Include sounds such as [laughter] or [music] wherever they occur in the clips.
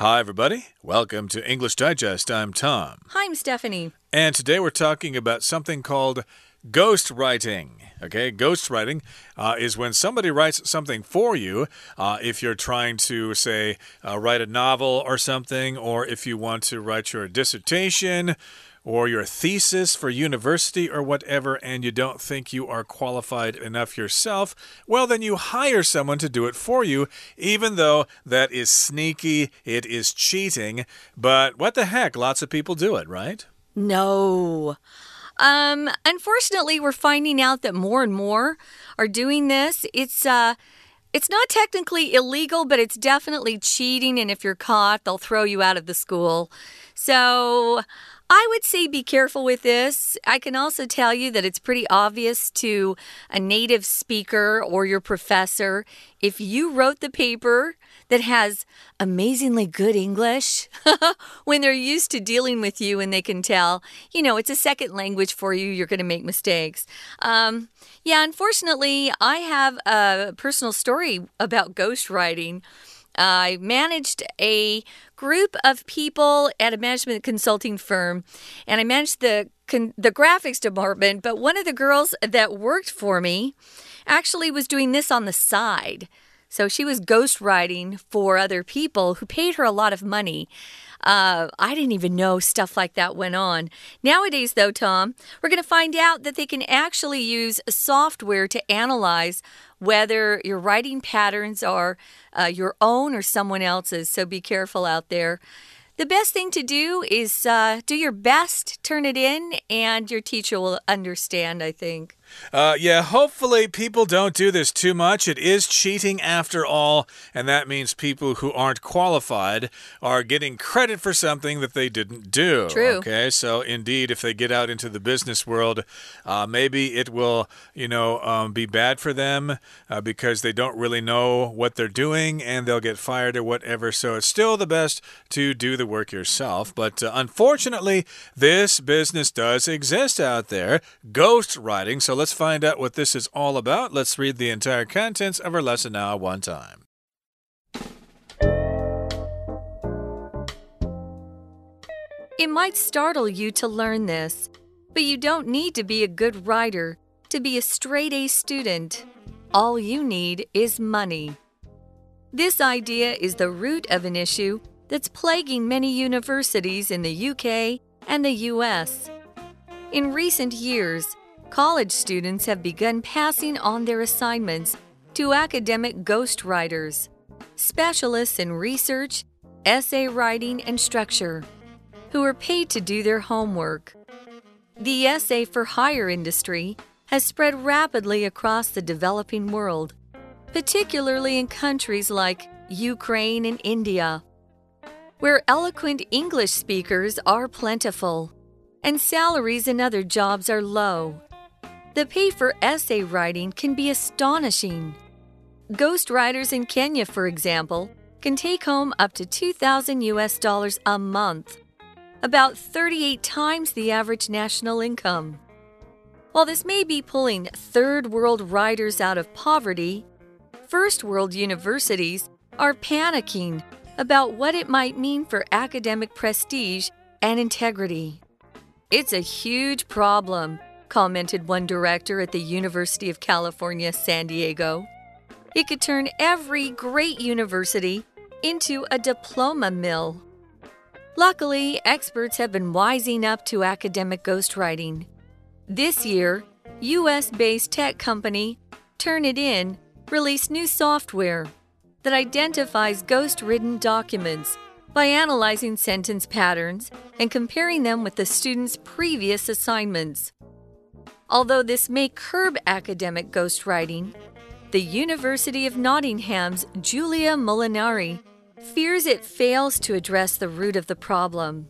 Hi, everybody. Welcome to English Digest. I'm Tom. Hi, I'm Stephanie. And today we're talking about something called ghost writing. Okay, ghost writing uh, is when somebody writes something for you. Uh, if you're trying to, say, uh, write a novel or something, or if you want to write your dissertation or your thesis for university or whatever, and you don't think you are qualified enough yourself, well, then you hire someone to do it for you, even though that is sneaky, it is cheating. But what the heck? Lots of people do it, right? No. Um, unfortunately, we're finding out that more and more are doing this. It's uh it's not technically illegal, but it's definitely cheating and if you're caught, they'll throw you out of the school. So, I would say be careful with this. I can also tell you that it's pretty obvious to a native speaker or your professor if you wrote the paper that has amazingly good English [laughs] when they're used to dealing with you and they can tell, you know, it's a second language for you, you're going to make mistakes. Um, yeah, unfortunately, I have a personal story about ghostwriting. I managed a group of people at a management consulting firm, and I managed the the graphics department. But one of the girls that worked for me actually was doing this on the side. So she was ghostwriting for other people who paid her a lot of money. Uh, I didn't even know stuff like that went on. Nowadays, though, Tom, we're going to find out that they can actually use software to analyze whether your writing patterns are uh, your own or someone else's. So be careful out there. The best thing to do is uh, do your best, turn it in, and your teacher will understand, I think. Uh, yeah, hopefully people don't do this too much. It is cheating after all, and that means people who aren't qualified are getting credit for something that they didn't do. True. Okay, so indeed, if they get out into the business world, uh, maybe it will, you know, um, be bad for them uh, because they don't really know what they're doing and they'll get fired or whatever. So it's still the best to do the work yourself. But uh, unfortunately, this business does exist out there, ghost writing. So let's find out what this is all about. Let's read the entire contents of our lesson now one time. It might startle you to learn this, but you don't need to be a good writer to be a straight A student. All you need is money. This idea is the root of an issue that's plaguing many universities in the UK and the US. In recent years, college students have begun passing on their assignments to academic ghostwriters, specialists in research, essay writing, and structure, who are paid to do their homework. The essay for hire industry has spread rapidly across the developing world, particularly in countries like Ukraine and India, where eloquent English speakers are plentiful and salaries in other jobs are low. The pay for essay writing can be astonishing. Ghostwriters in Kenya, for example, can take home up to 2000 US dollars a month, about 38 times the average national income. While this may be pulling third world writers out of poverty, first world universities are panicking about what it might mean for academic prestige and integrity. It's a huge problem commented one director at the University of California, San Diego. It could turn every great university into a diploma mill. Luckily, experts have been wising up to academic ghostwriting. This year, US based tech company Turnitin released new software that identifies ghost written documents by analyzing sentence patterns and comparing them with the student's previous assignments. Although this may curb academic ghostwriting, the University of Nottingham's Julia Molinari fears it fails to address the root of the problem.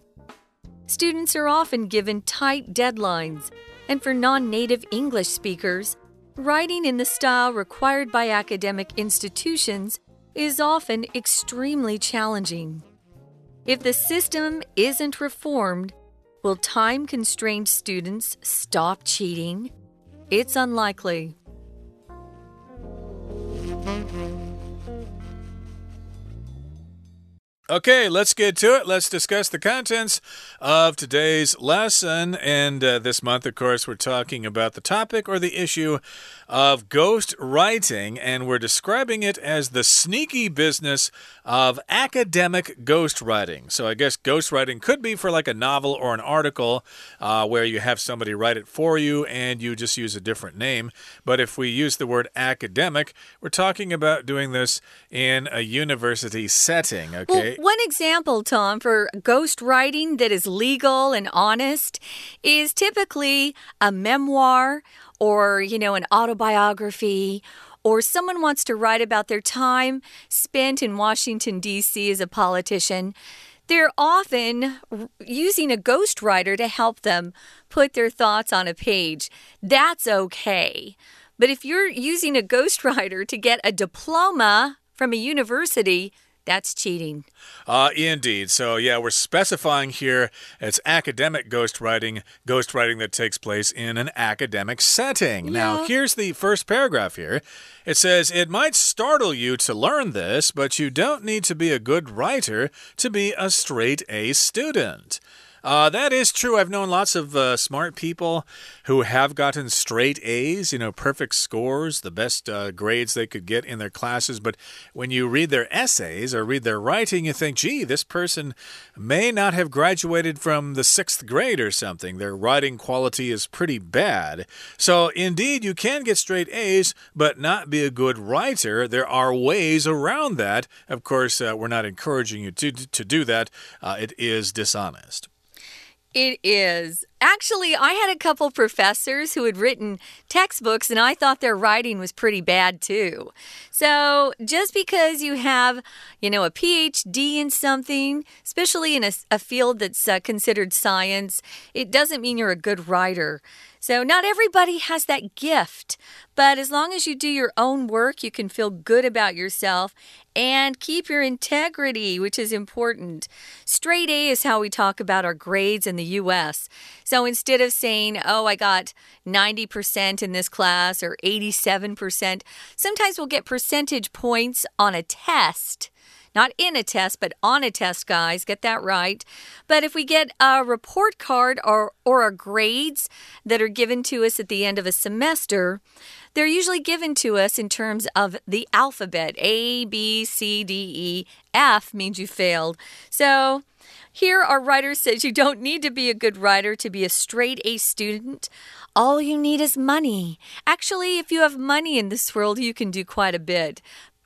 Students are often given tight deadlines, and for non native English speakers, writing in the style required by academic institutions is often extremely challenging. If the system isn't reformed, Will time constrained students stop cheating? It's unlikely. Okay, let's get to it. Let's discuss the contents of today's lesson. And uh, this month, of course, we're talking about the topic or the issue of ghost writing, and we're describing it as the sneaky business of academic ghostwriting. So I guess ghostwriting could be for like a novel or an article uh, where you have somebody write it for you and you just use a different name. But if we use the word academic, we're talking about doing this in a university setting, okay? Well, one example, Tom, for ghostwriting that is legal and honest is typically a memoir or, you know, an autobiography or someone wants to write about their time spent in Washington, D.C. as a politician, they're often using a ghostwriter to help them put their thoughts on a page. That's okay. But if you're using a ghostwriter to get a diploma from a university, that's cheating. Uh, indeed. So, yeah, we're specifying here it's academic ghostwriting, ghostwriting that takes place in an academic setting. Yeah. Now, here's the first paragraph here. It says, It might startle you to learn this, but you don't need to be a good writer to be a straight A student. Uh, that is true. I've known lots of uh, smart people who have gotten straight A's, you know, perfect scores, the best uh, grades they could get in their classes. But when you read their essays or read their writing, you think, gee, this person may not have graduated from the sixth grade or something. Their writing quality is pretty bad. So, indeed, you can get straight A's, but not be a good writer. There are ways around that. Of course, uh, we're not encouraging you to, to do that, uh, it is dishonest. It is. Actually, I had a couple professors who had written textbooks, and I thought their writing was pretty bad too. So, just because you have, you know, a PhD in something, especially in a, a field that's uh, considered science, it doesn't mean you're a good writer. So, not everybody has that gift, but as long as you do your own work, you can feel good about yourself and keep your integrity, which is important. Straight A is how we talk about our grades in the US. So, instead of saying, oh, I got 90% in this class or 87%, sometimes we'll get percentage points on a test. Not in a test, but on a test, guys. Get that right. But if we get a report card or, or our grades that are given to us at the end of a semester, they're usually given to us in terms of the alphabet A, B, C, D, E. F means you failed. So, here, our writer says you don't need to be a good writer to be a straight A student. All you need is money. Actually, if you have money in this world, you can do quite a bit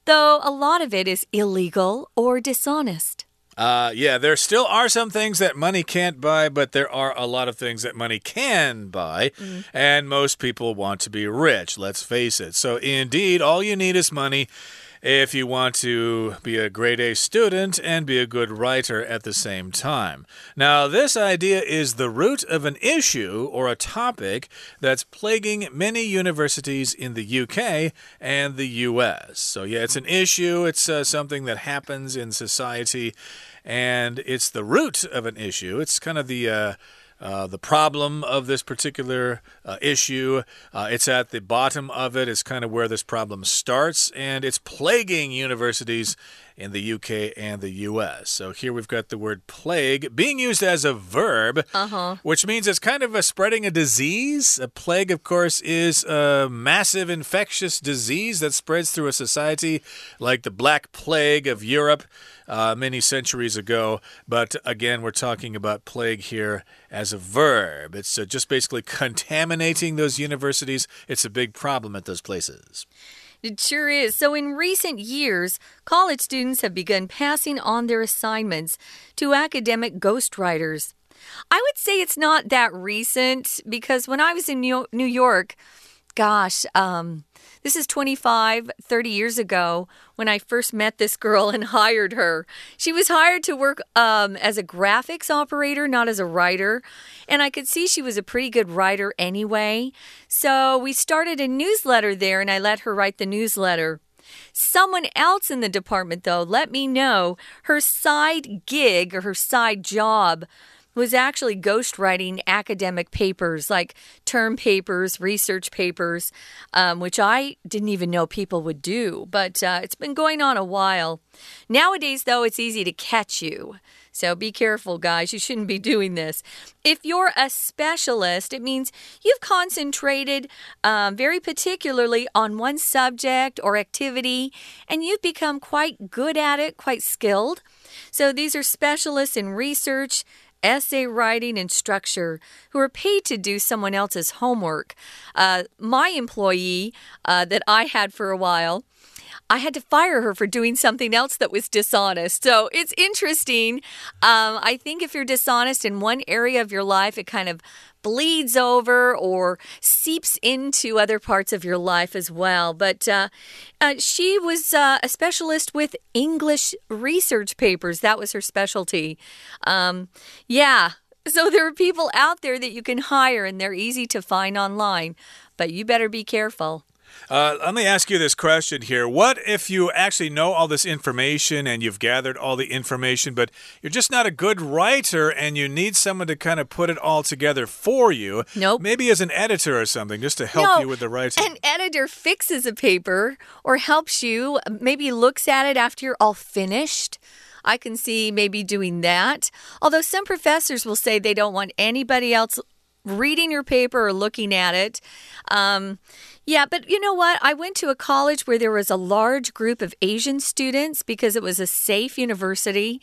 though a lot of it is illegal or dishonest. Uh, yeah, there still are some things that money can't buy, but there are a lot of things that money can buy. Mm. And most people want to be rich, let's face it. So, indeed, all you need is money if you want to be a grade A student and be a good writer at the same time. Now, this idea is the root of an issue or a topic that's plaguing many universities in the UK and the US. So, yeah, it's an issue, it's uh, something that happens in society, and it's the root of an issue. It's kind of the uh, uh, the problem of this particular uh, issue. Uh, it's at the bottom of it. it, is kind of where this problem starts, and it's plaguing universities in the UK and the US. So here we've got the word plague being used as a verb, -huh. which means it's kind of a spreading a disease. A plague, of course, is a massive infectious disease that spreads through a society like the Black Plague of Europe uh, many centuries ago. But again, we're talking about plague here as a verb. It's uh, just basically [laughs] contaminating those universities. It's a big problem at those places. It sure is. So, in recent years, college students have begun passing on their assignments to academic ghostwriters. I would say it's not that recent because when I was in New York, gosh, um, this is 25, 30 years ago when I first met this girl [laughs] and hired her. She was hired to work um, as a graphics operator, not as a writer. And I could see she was a pretty good writer anyway. So we started a newsletter there and I let her write the newsletter. Someone else in the department, though, let me know her side gig or her side job was actually ghostwriting academic papers like term papers, research papers, um, which I didn't even know people would do. But uh, it's been going on a while. Nowadays, though, it's easy to catch you. So be careful, guys. You shouldn't be doing this. If you're a specialist, it means you've concentrated um, very particularly on one subject or activity, and you've become quite good at it, quite skilled. So these are specialists in research, essay writing and structure who are paid to do someone else's homework. Uh, my employee uh, that I had for a while, I had to fire her for doing something else that was dishonest. So it's interesting. Um, I think if you're dishonest in one area of your life, it kind of bleeds over or seeps into other parts of your life as well. But uh, uh, she was uh, a specialist with English research papers, that was her specialty. Um, yeah. So there are people out there that you can hire and they're easy to find online, but you better be careful. Uh, let me ask you this question here. What if you actually know all this information and you've gathered all the information, but you're just not a good writer and you need someone to kind of put it all together for you? Nope. Maybe as an editor or something, just to help no, you with the writing. An editor fixes a paper or helps you, maybe looks at it after you're all finished. I can see maybe doing that. Although some professors will say they don't want anybody else reading your paper or looking at it. Um, yeah, but you know what? I went to a college where there was a large group of Asian students because it was a safe university.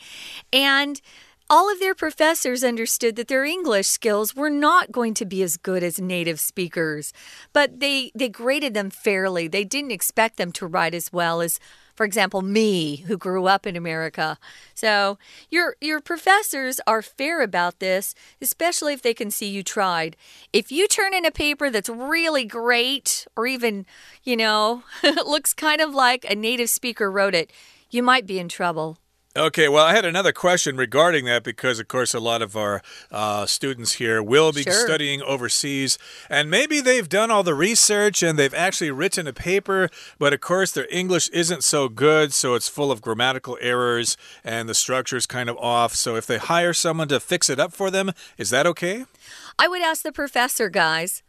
And all of their professors understood that their English skills were not going to be as good as native speakers, but they, they graded them fairly. They didn't expect them to write as well as for example, me who grew up in America. So your your professors are fair about this, especially if they can see you tried. If you turn in a paper that's really great or even, you know, [laughs] looks kind of like a native speaker wrote it, you might be in trouble. Okay, well, I had another question regarding that because, of course, a lot of our uh, students here will be sure. studying overseas, and maybe they've done all the research and they've actually written a paper, but of course, their English isn't so good, so it's full of grammatical errors and the structure is kind of off. So, if they hire someone to fix it up for them, is that okay? I would ask the professor, guys.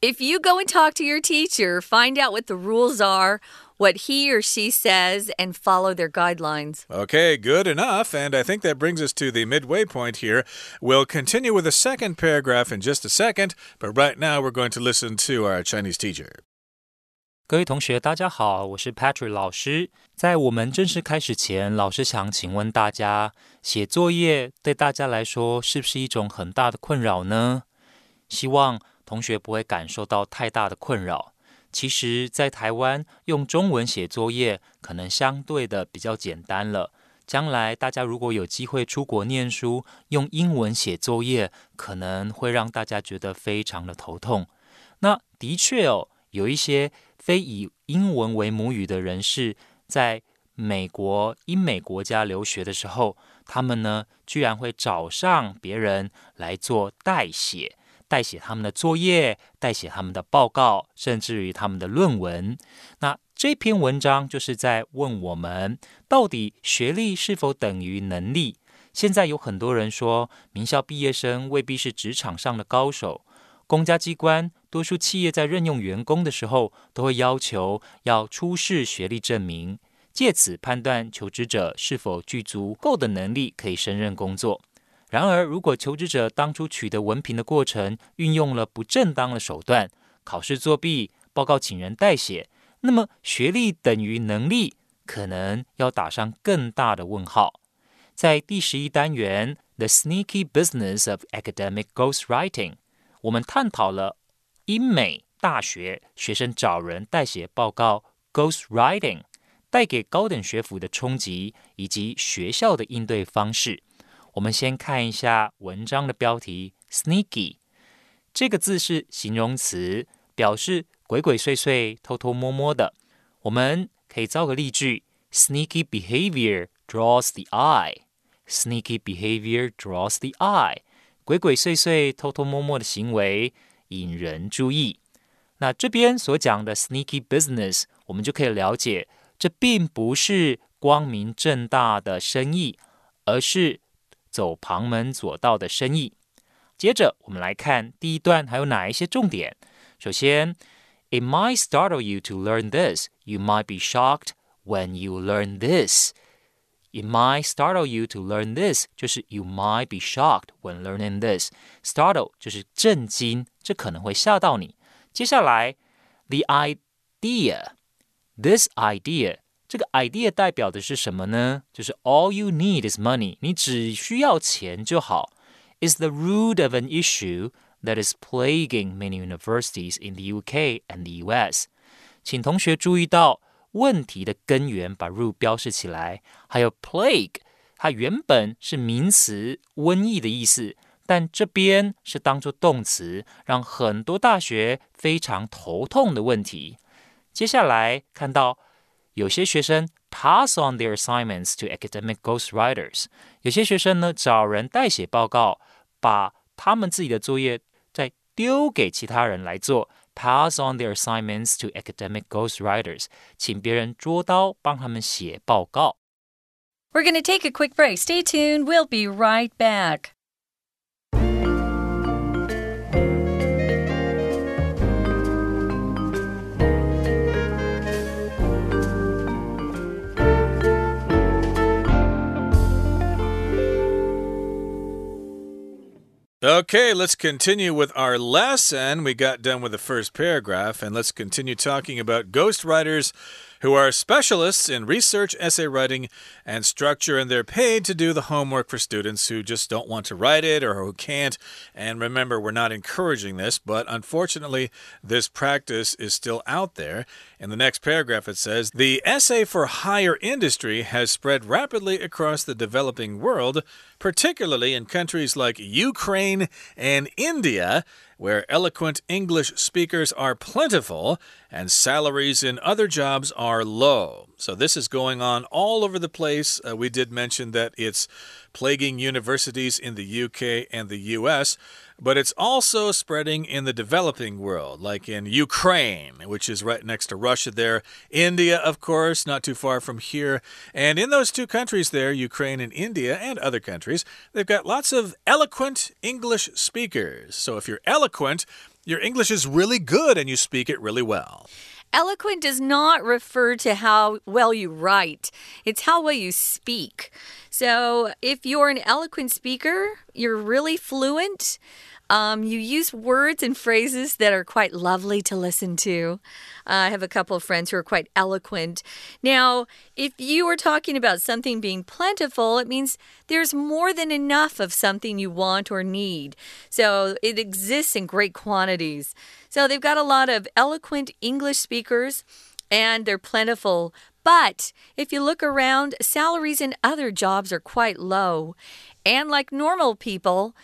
If you go and talk to your teacher, find out what the rules are what he or she says and follow their guidelines. Okay, good enough. And I think that brings us to the midway point here. We'll continue with the second paragraph in just a second, but right now we're going to listen to our Chinese teacher. 各位同学，大家好，我是 Patrick 老师。在我们正式开始前，老师想请问大家，写作业对大家来说是不是一种很大的困扰呢？希望同学不会感受到太大的困扰。 其实，在台湾用中文写作业可能相对的比较简单了。将来大家如果有机会出国念书，用英文写作业可能会让大家觉得非常的头痛。那的确哦，有一些非以英文为母语的人士，在美国、英美国家留学的时候，他们呢居然会找上别人来做代写。代写他们的作业，代写他们的报告，甚至于他们的论文。那这篇文章就是在问我们，到底学历是否等于能力？现在有很多人说，名校毕业生未必是职场上的高手。公家机关、多数企业在任用员工的时候，都会要求要出示学历证明，借此判断求职者是否具足够的能力，可以胜任工作。然而，如果求职者当初取得文凭的过程运用了不正当的手段，考试作弊、报告请人代写，那么学历等于能力，可能要打上更大的问号。在第十一单元《The Sneaky Business of Academic Ghostwriting》，我们探讨了英美大学学生找人代写报告 （Ghostwriting） 带给高等学府的冲击，以及学校的应对方式。我们先看一下文章的标题，sneaky 这个字是形容词，表示鬼鬼祟祟、偷偷摸摸的。我们可以造个例句：Sneaky behavior draws the eye. Sneaky behavior draws the eye. 鬼鬼祟祟、偷偷摸摸的行为引人注意。那这边所讲的 sneaky business，我们就可以了解，这并不是光明正大的生意，而是走旁门左道的生意。接着，我们来看第一段还有哪一些重点。首先，It might startle you to learn this. You might be shocked when you learn this. It might startle you to learn this，就是 you might be shocked when learning this。startle 就是震惊，这可能会吓到你。接下来，the idea，this idea，这个 idea 代表的是什么呢？就是 all you need is money，你只需要钱就好。Is the root of an issue that is plaguing many universities in the UK and the US。请同学注意到。问题的根源，把 root 标示起来。还有 plague，它原本是名词，瘟疫的意思，但这边是当做动词，让很多大学非常头痛的问题。接下来看到 有些学生 pass on their assignments to academic ghostwriters，有些学生呢找人代写报告，把他们自己的作业再丢给其他人来做。pass on their assignments to academic ghostwriters，请别人捉刀帮他们写报告。We're going to take a quick break. Stay tuned. We'll be right back. Okay, let's continue with our lesson. We got done with the first paragraph, and let's continue talking about ghostwriters who are specialists in research, essay writing, and structure, and they're paid to do the homework for students who just don't want to write it or who can't. And remember, we're not encouraging this, but unfortunately, this practice is still out there. In the next paragraph, it says The essay for hire industry has spread rapidly across the developing world, particularly in countries like Ukraine and India where eloquent English speakers are plentiful and salaries in other jobs are low. So, this is going on all over the place. Uh, we did mention that it's plaguing universities in the UK and the US, but it's also spreading in the developing world, like in Ukraine, which is right next to Russia there, India, of course, not too far from here. And in those two countries there, Ukraine and India, and other countries, they've got lots of eloquent English speakers. So if you're eloquent, your English is really good and you speak it really well. Eloquent does not refer to how well you write, it's how well you speak. So, if you're an eloquent speaker, you're really fluent. Um, you use words and phrases that are quite lovely to listen to. Uh, I have a couple of friends who are quite eloquent. Now, if you are talking about something being plentiful, it means there's more than enough of something you want or need. So it exists in great quantities. So they've got a lot of eloquent English speakers and they're plentiful. But if you look around, salaries in other jobs are quite low. And like normal people,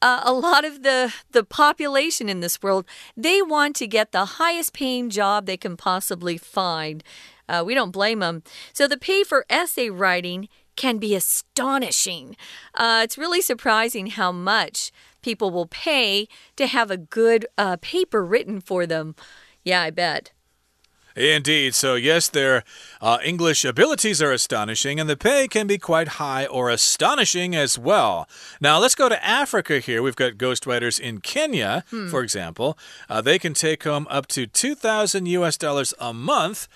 uh, a lot of the the population in this world they want to get the highest paying job they can possibly find. Uh, we don't blame them. So the pay for essay writing can be astonishing. Uh, it's really surprising how much people will pay to have a good uh, paper written for them. Yeah, I bet. Indeed. So, yes, their uh, English abilities are astonishing, and the pay can be quite high or astonishing as well. Now, let's go to Africa here. We've got ghostwriters in Kenya, hmm. for example. Uh, they can take home up to 2,000 US dollars a month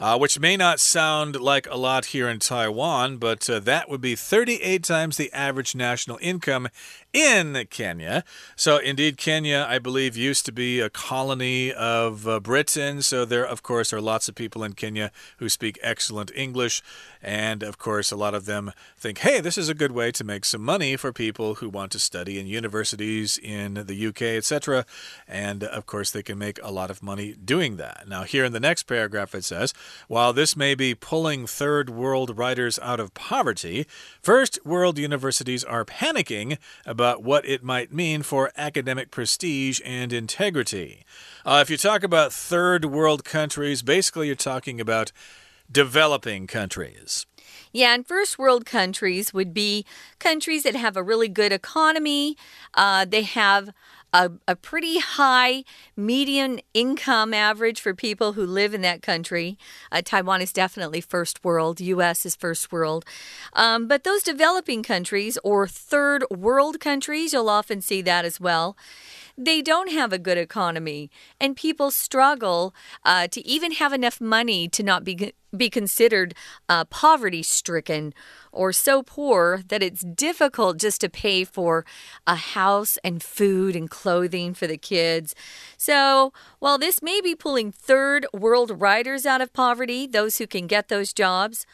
uh, which may not sound like a lot here in Taiwan, but uh, that would be 38 times the average national income in Kenya. So, indeed, Kenya, I believe, used to be a colony of uh, Britain. So, there, of course, are lots of people in Kenya who speak excellent English. And, of course, a lot of them think, hey, this is a good way to make some money for people who want to study in universities in the UK, etc. And, of course, they can make a lot of money doing that. Now, here in the next paragraph, it says, while this may be pulling third world writers out of poverty, first world universities are panicking about what it might mean for academic prestige and integrity. Uh, if you talk about third world countries, basically you're talking about developing countries. Yeah, and first world countries would be countries that have a really good economy. Uh, they have a, a pretty high median income average for people who live in that country. Uh, Taiwan is definitely first world, US is first world. Um, but those developing countries or third world countries, you'll often see that as well they don't have a good economy, and people struggle uh, to even have enough money to not be be considered uh, poverty stricken or so poor that it's difficult just to pay for a house and food and clothing for the kids. So, while this may be pulling third world riders out of poverty, those who can get those jobs,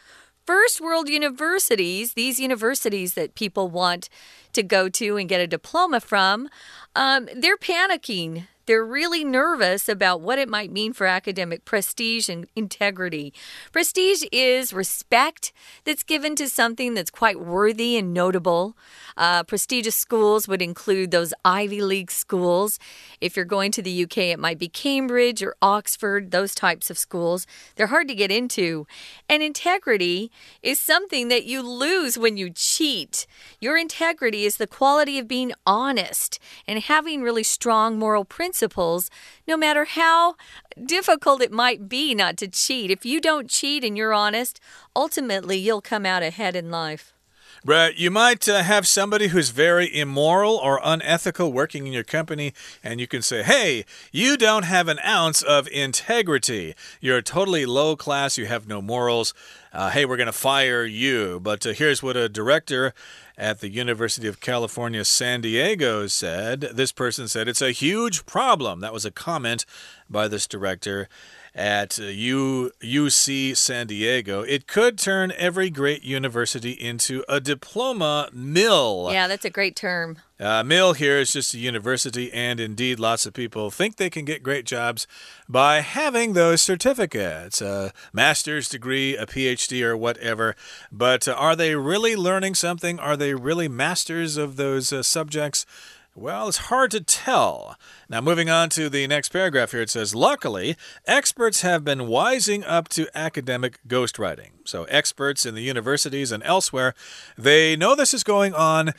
first world universities, these universities that people want to go to and get a diploma from, um, they're panicking. They're really nervous about what it might mean for academic prestige and integrity. Prestige is respect that's given to something that's quite worthy and notable. Uh, prestigious schools would include those Ivy League schools. If you're going to the UK, it might be Cambridge or Oxford, those types of schools. They're hard to get into. And integrity is something that you lose when you cheat. Your integrity is the quality of being honest and having really strong moral principles, no matter how difficult it might be not to cheat. If you don't cheat and you're honest, ultimately you'll come out ahead in life. Brett, you might uh, have somebody who's very immoral or unethical working in your company, and you can say, hey, you don't have an ounce of integrity. You're totally low class, you have no morals. Uh, hey, we're going to fire you. But uh, here's what a director at the University of California, San Diego said. This person said, it's a huge problem. That was a comment by this director at U, UC San Diego, it could turn every great university into a diploma mill. Yeah, that's a great term. Uh, mill here is just a university, and indeed, lots of people think they can get great jobs by having those certificates a master's degree, a PhD, or whatever. But uh, are they really learning something? Are they really masters of those uh, subjects? Well, it's hard to tell. Now, moving on to the next paragraph here, it says Luckily, experts have been wising up to academic ghostwriting. So, experts in the universities and elsewhere, they know this is going on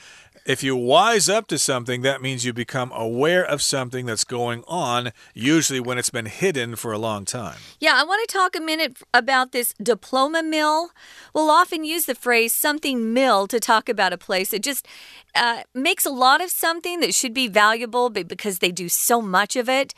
if you wise up to something, that means you become aware of something that's going on, usually when it's been hidden for a long time. Yeah, I want to talk a minute about this diploma mill. We'll often use the phrase something mill to talk about a place. It just uh, makes a lot of something that should be valuable, but because they do so much of it,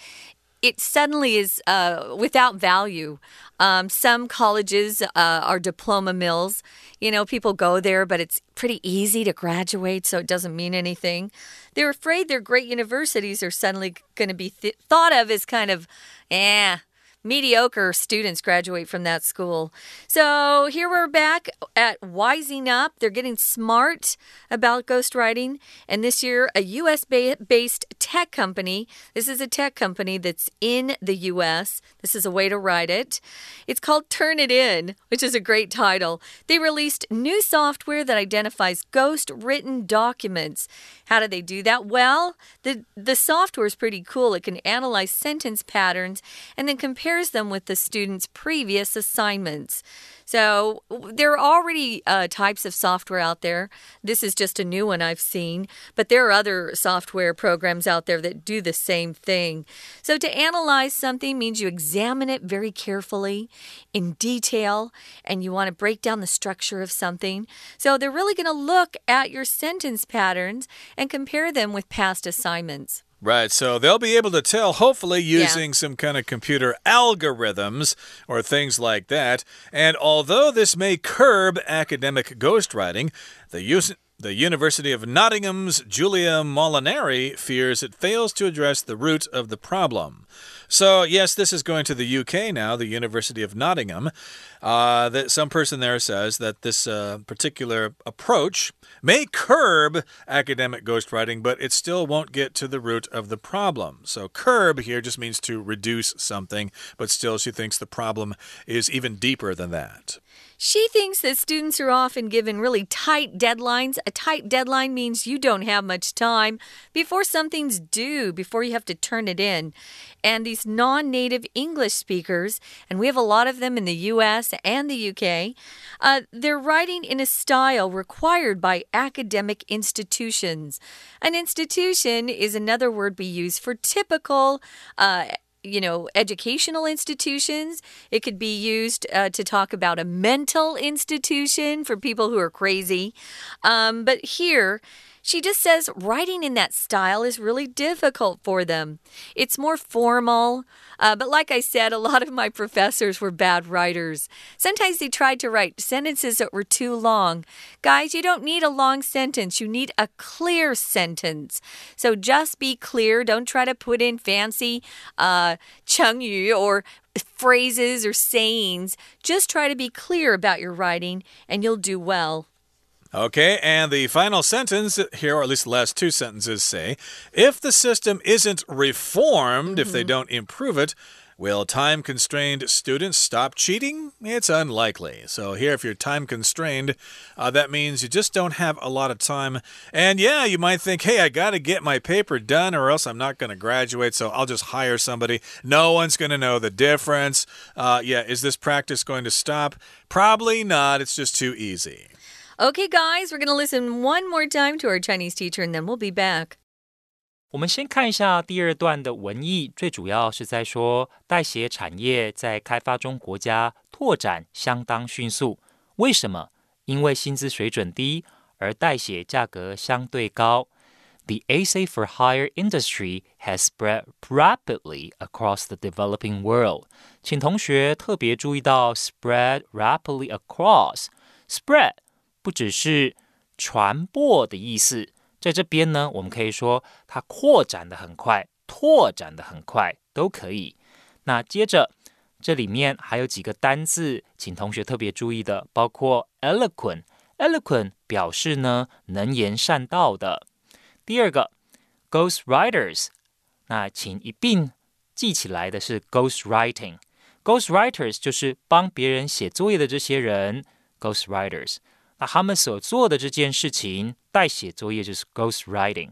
it suddenly is uh, without value. Um, some colleges uh, are diploma mills. You know, people go there, but it's pretty easy to graduate, so it doesn't mean anything. They're afraid their great universities are suddenly going to be th thought of as kind of, eh, mediocre students graduate from that school. So here we're back at Wising Up. They're getting smart about ghostwriting. And this year, a US based tech company, this is a tech company that's in the US. This is a way to write it. It's called Turnitin, which is a great title. They released new software that identifies ghost written documents. How do they do that? Well, the, the software is pretty cool. It can analyze sentence patterns and then compares them with the student's previous assignments. So there are already uh, types of software out there. This is just a new one I've seen, but there are other software programs out there that do the same thing. So to analyze something means you examine it very carefully, in detail, and you want to break down the structure of something. So they're really going to look at your sentence patterns and compare them with past assignments. Right, so they'll be able to tell, hopefully, using yeah. some kind of computer algorithms or things like that. And although this may curb academic ghostwriting, the use the University of Nottingham's Julia Molinari fears it fails to address the root of the problem. So, yes, this is going to the UK now, the University of Nottingham. Uh, that some person there says that this uh, particular approach may curb academic ghostwriting, but it still won't get to the root of the problem. So, curb here just means to reduce something, but still, she thinks the problem is even deeper than that. She thinks that students are often given really tight deadlines. A tight deadline means you don't have much time before something's due, before you have to turn it in. And these non native English speakers, and we have a lot of them in the US and the UK. Uh, they're writing in a style required by academic institutions. An institution is another word we use for typical. Uh, you know, educational institutions. It could be used uh, to talk about a mental institution for people who are crazy. Um, but here, she just says writing in that style is really difficult for them. It's more formal. Uh, but like I said, a lot of my professors were bad writers. Sometimes they tried to write sentences that were too long. Guys, you don't need a long sentence, you need a clear sentence. So just be clear. Don't try to put in fancy uh, 成语 or phrases or sayings. Just try to be clear about your writing, and you'll do well. Okay, and the final sentence here, or at least the last two sentences, say if the system isn't reformed, mm -hmm. if they mm-hmm. don't improve it, Will time constrained students stop cheating? It's unlikely. So, here, if you're time constrained, uh, that means you just don't have a lot of time. And yeah, you might think, hey, I got to get my paper done or else I'm not going to graduate, so I'll just hire somebody. No one's going to know the difference. Uh, yeah, is this practice going to stop? Probably not. It's just too easy. Okay, guys, we're going to listen one more time to our Chinese teacher and then we'll be back. 我们先看一下第二段的文意，最主要是在说代写产业在开发中国家拓展相当迅速。为什么？因为薪资水准低，而代写价格相对高。The essay for hire industry has spread rapidly across the developing world。请同学特别注意到 spread rapidly across。 不只是传播的意思，在这边呢，我们可以说它扩展的很快，拓展的很快都可以。那接着这里面还有几个单字，请同学特别注意的，包括 eloquent，eloquent 表示呢能言善道的。第二个 ghost writers，那请一并记起来的是 ghost writing，ghost writers 就是帮别人写作业的这些人，ghost writers。那他们所做的这件事情，代写作业就是 ghost writing。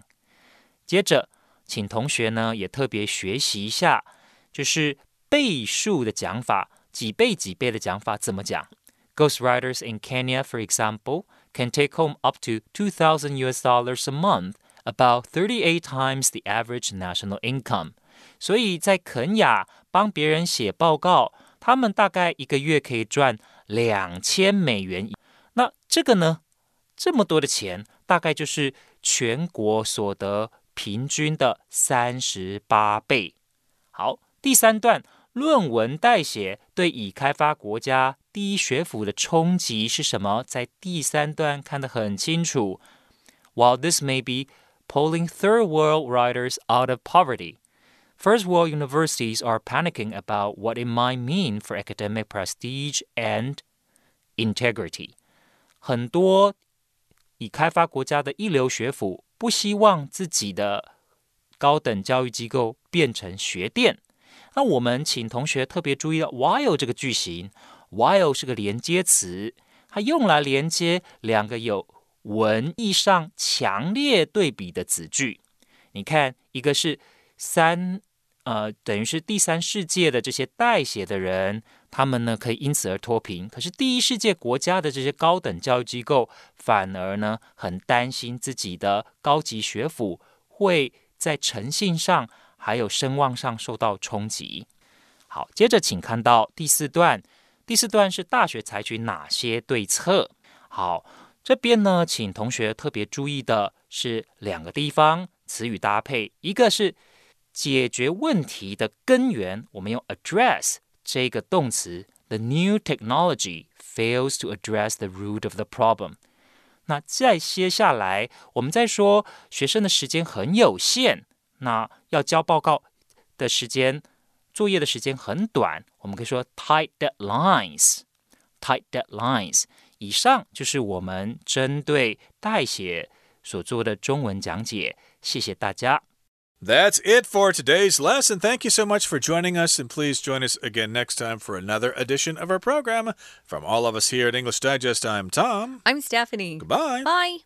接着，请同学呢也特别学习一下，就是倍数的讲法，几倍几倍的讲法怎么讲？Ghost writers in Kenya, for example, can take home up to 2,000 US dollars a month, about 38 times the average national income. 所以在肯雅帮别人写报告，他们大概一个月可以赚两千美元。那这个呢，这么多的钱，大概就是全国所得平均的三十八倍。好，第三段论文代写对已开发国家第一学府的冲击是什么？在第三段看得很清楚。While this may be pulling third world writers out of poverty, first world universities are panicking about what it might mean for academic prestige and integrity. 很多已开发国家的一流学府不希望自己的高等教育机构变成学店。那我们请同学特别注意到 while 这个句型，while 是个连接词，它用来连接两个有文意上强烈对比的子句。你看，一个是三，呃，等于是第三世界的这些代写的人。他们呢可以因此而脱贫，可是第一世界国家的这些高等教育机构反而呢很担心自己的高级学府会在诚信上还有声望上受到冲击。好，接着请看到第四段，第四段是大学采取哪些对策？好，这边呢，请同学特别注意的是两个地方词语搭配，一个是解决问题的根源，我们用 address。这个动词，the new technology fails to address the root of the problem。那再接下来，我们再说学生的时间很有限，那要交报告的时间、作业的时间很短，我们可以说 tight deadlines。tight deadlines。以上就是我们针对代写所做的中文讲解，谢谢大家。That's it for today's lesson. Thank you so much for joining us, and please join us again next time for another edition of our program. From all of us here at English Digest, I'm Tom. I'm Stephanie. Goodbye. Bye.